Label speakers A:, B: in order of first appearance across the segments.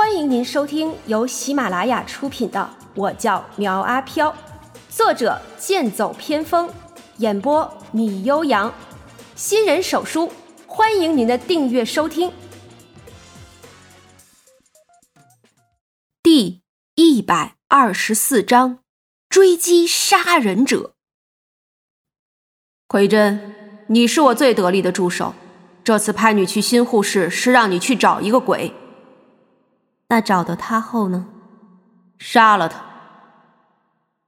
A: 欢迎您收听由喜马拉雅出品的《我叫苗阿飘》，作者剑走偏锋，演播米悠扬，新人手书，欢迎您的订阅收听。第一百二十四章：追击杀人者。
B: 奎真，你是我最得力的助手，这次派你去新护士是让你去找一个鬼。
A: 那找到他后呢？
B: 杀了他。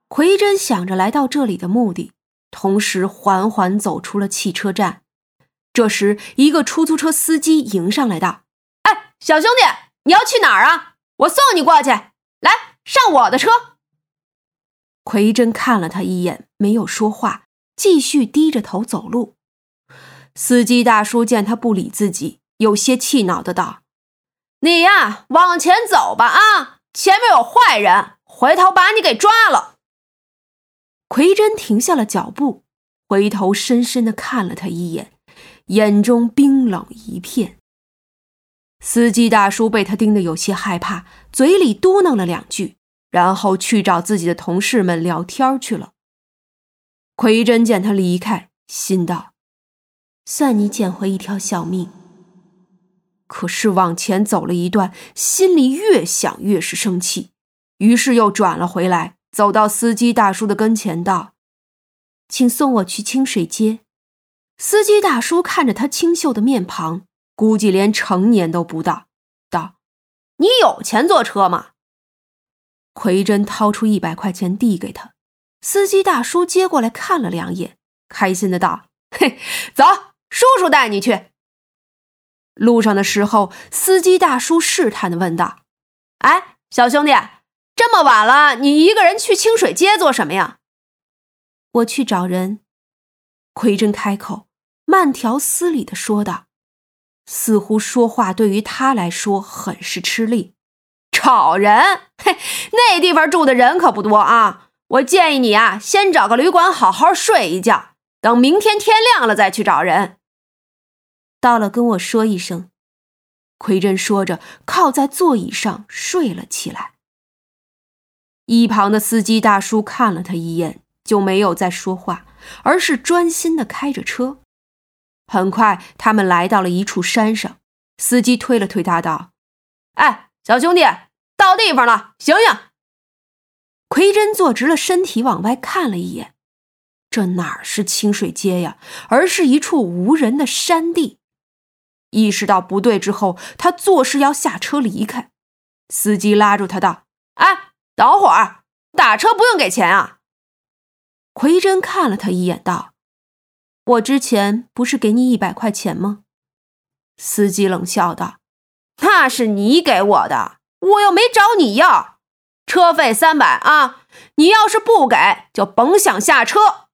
A: 奎真想着来到这里的目的，同时缓缓走出了汽车站。这时，一个出租车司机迎上来道：“
B: 哎，小兄弟，你要去哪儿啊？我送你过去。来，上我的车。”
A: 奎真看了他一眼，没有说话，继续低着头走路。司机大叔见他不理自己，有些气恼的道。
B: 你呀，往前走吧啊！前面有坏人，回头把你给抓了。
A: 奎真停下了脚步，回头深深的看了他一眼，眼中冰冷一片。司机大叔被他盯得有些害怕，嘴里嘟囔了两句，然后去找自己的同事们聊天去了。奎真见他离开，心道：算你捡回一条小命。可是往前走了一段，心里越想越是生气，于是又转了回来，走到司机大叔的跟前，道：“请送我去清水街。”司机大叔看着他清秀的面庞，估计连成年都不到，道：“
B: 你有钱坐车吗？”
A: 奎真掏出一百块钱递给他，司机大叔接过来看了两眼，开心的道：“
B: 嘿，走，叔叔带你去。”
A: 路上的时候，司机大叔试探的问道：“
B: 哎，小兄弟，这么晚了，你一个人去清水街做什么呀？”“
A: 我去找人。”奎真开口，慢条斯理的说道，似乎说话对于他来说很是吃力。
B: “找人？嘿，那地方住的人可不多啊。我建议你啊，先找个旅馆好好睡一觉，等明天天亮了再去找人。”
A: 到了，跟我说一声。奎真说着，靠在座椅上睡了起来。一旁的司机大叔看了他一眼，就没有再说话，而是专心的开着车。很快，他们来到了一处山上。司机推了推他，道：“
B: 哎，小兄弟，到地方了，醒醒！”
A: 奎真坐直了身体，往外看了一眼，这哪是清水街呀，而是一处无人的山地。意识到不对之后，他作势要下车离开。司机拉住他道：“
B: 哎，等会儿，打车不用给钱啊。”
A: 奎真看了他一眼，道：“我之前不是给你一百块钱吗？”司机冷笑道：“
B: 那是你给我的，我又没找你要。车费三百啊，你要是不给，就甭想下车。”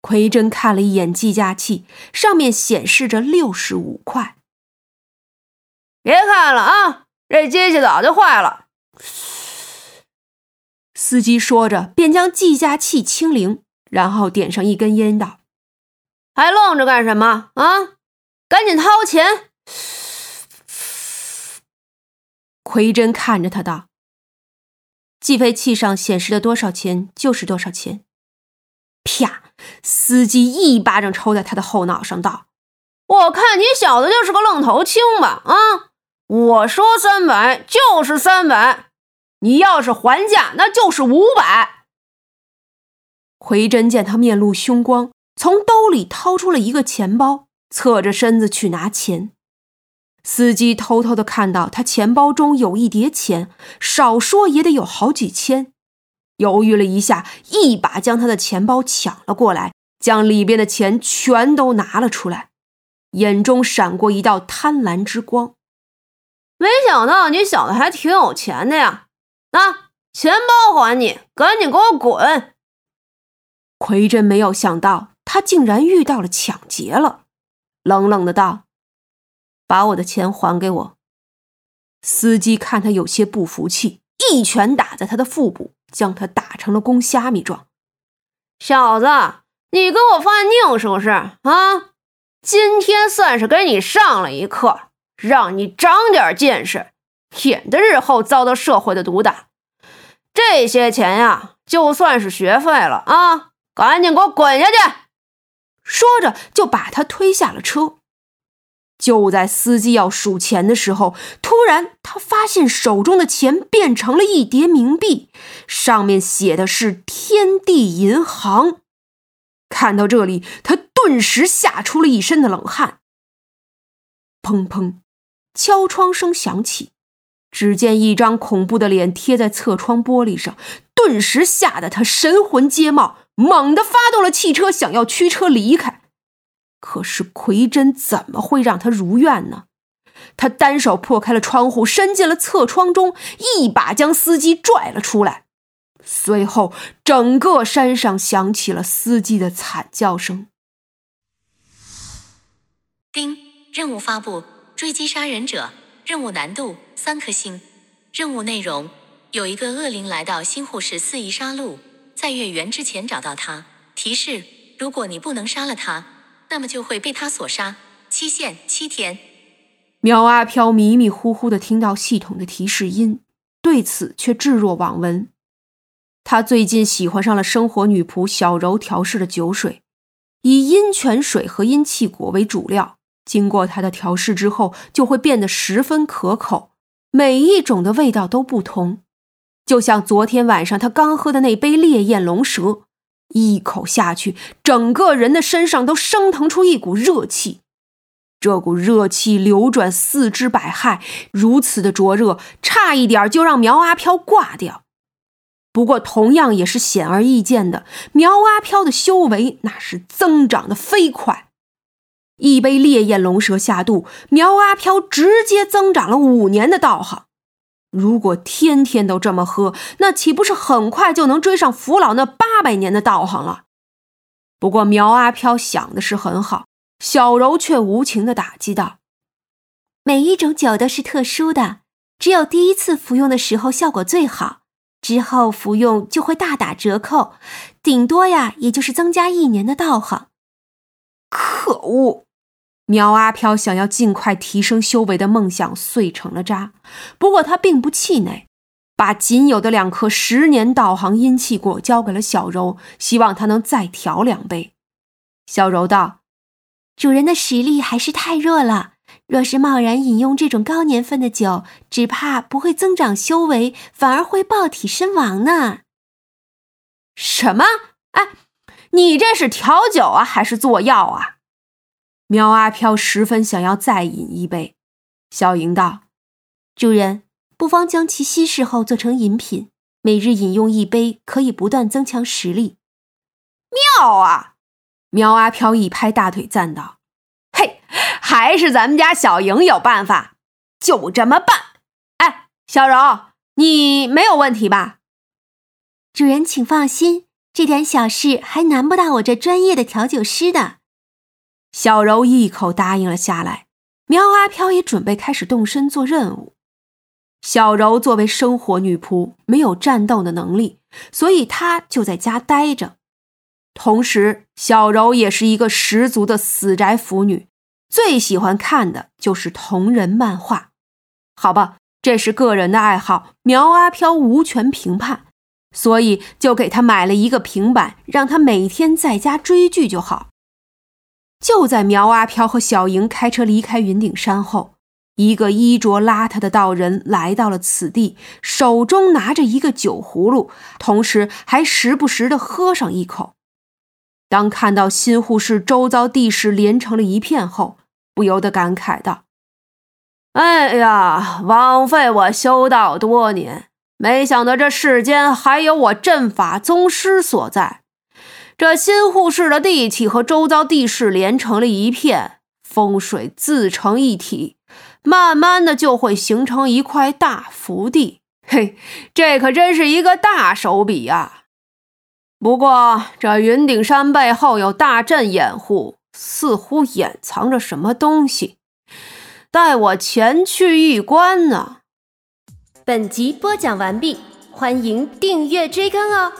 A: 奎真看了一眼计价器，上面显示着六十五块。
B: 别看了啊，这机器早就坏了。
A: 司机说着，便将计价器清零，然后点上一根烟，道：“
B: 还愣着干什么啊？赶紧掏钱！”
A: 奎真看着他道：“计费器上显示的多少钱就是多少钱。”啪！司机一巴掌抽在他的后脑上，道：“
B: 我看你小子就是个愣头青吧？啊！我说三百就是三百，你要是还价，那就是五百。”
A: 奎真见他面露凶光，从兜里掏出了一个钱包，侧着身子去拿钱。司机偷偷的看到他钱包中有一叠钱，少说也得有好几千。犹豫了一下，一把将他的钱包抢了过来，将里边的钱全都拿了出来，眼中闪过一道贪婪之光。
B: 没想到你小子还挺有钱的呀！那钱包还你，赶紧给我滚！
A: 奎真没有想到他竟然遇到了抢劫了，冷冷的道：“把我的钱还给我。”司机看他有些不服气，一拳打在他的腹部。将他打成了公虾米状，
B: 小子，你跟我犯拧是不是啊？今天算是给你上了一课，让你长点见识。免得日后遭到社会的毒打。这些钱呀，就算是学费了啊！赶紧给我滚下去！
A: 说着，就把他推下了车。就在司机要数钱的时候，突然他发现手中的钱变成了一叠冥币，上面写的是“天地银行”。看到这里，他顿时吓出了一身的冷汗。砰砰，敲窗声响起，只见一张恐怖的脸贴在侧窗玻璃上，顿时吓得他神魂皆冒，猛地发动了汽车，想要驱车离开。可是奎真怎么会让他如愿呢？他单手破开了窗户，伸进了侧窗中，一把将司机拽了出来。随后，整个山上响起了司机的惨叫声。
C: 丁，任务发布：追击杀人者，任务难度三颗星。任务内容：有一个恶灵来到新护士肆意杀戮，在月圆之前找到他。提示：如果你不能杀了他，那么就会被他所杀。期限七天。
A: 苗阿飘迷迷糊糊的听到系统的提示音，对此却置若罔闻。他最近喜欢上了生活女仆小柔调试的酒水，以阴泉水和阴气果为主料，经过他的调试之后，就会变得十分可口，每一种的味道都不同。就像昨天晚上他刚喝的那杯烈焰龙蛇，一口下去，整个人的身上都升腾出一股热气，这股热气流转四肢百骸，如此的灼热，差一点就让苗阿飘挂掉。不过，同样也是显而易见的，苗阿飘的修为那是增长的飞快。一杯烈焰龙蛇下肚，苗阿飘直接增长了五年的道行。如果天天都这么喝，那岂不是很快就能追上福老那八百年的道行了？不过，苗阿飘想的是很好，小柔却无情的打击道：“
D: 每一种酒都是特殊的，只有第一次服用的时候效果最好。”之后服用就会大打折扣，顶多呀，也就是增加一年的道行。
A: 可恶！苗阿飘想要尽快提升修为的梦想碎成了渣。不过他并不气馁，把仅有的两颗十年道行阴气果交给了小柔，希望他能再调两杯。小柔道：“
D: 主人的实力还是太弱了。”若是贸然饮用这种高年份的酒，只怕不会增长修为，反而会爆体身亡呢。
B: 什么？哎，你这是调酒啊，还是做药啊？
A: 苗阿飘十分想要再饮一杯。小莹道：“
D: 主人，不妨将其稀释后做成饮品，每日饮用一杯，可以不断增强实力。”
B: 妙啊！
A: 苗阿飘一拍大腿赞道。
B: 嘿还是咱们家小莹有办法，就这么办。哎，小柔，你没有问题吧？
D: 主人，请放心，这点小事还难不到我这专业的调酒师的。
A: 小柔一口答应了下来。苗阿飘也准备开始动身做任务。小柔作为生活女仆，没有战斗的能力，所以她就在家待着。同时，小柔也是一个十足的死宅腐女。最喜欢看的就是同人漫画，好吧，这是个人的爱好，苗阿飘无权评判，所以就给她买了一个平板，让她每天在家追剧就好。就在苗阿飘和小莹开车离开云顶山后，一个衣着邋遢的道人来到了此地，手中拿着一个酒葫芦，同时还时不时的喝上一口。当看到新护士周遭地势连成了一片后，不由得感慨道：“
B: 哎呀，枉费我修道多年，没想到这世间还有我阵法宗师所在。这新护士的地气和周遭地势连成了一片，风水自成一体，慢慢的就会形成一块大福地。嘿，这可真是一个大手笔呀！不过这云顶山背后有大阵掩护。”似乎掩藏着什么东西，待我前去一观呢。
E: 本集播讲完毕，欢迎订阅追更哦。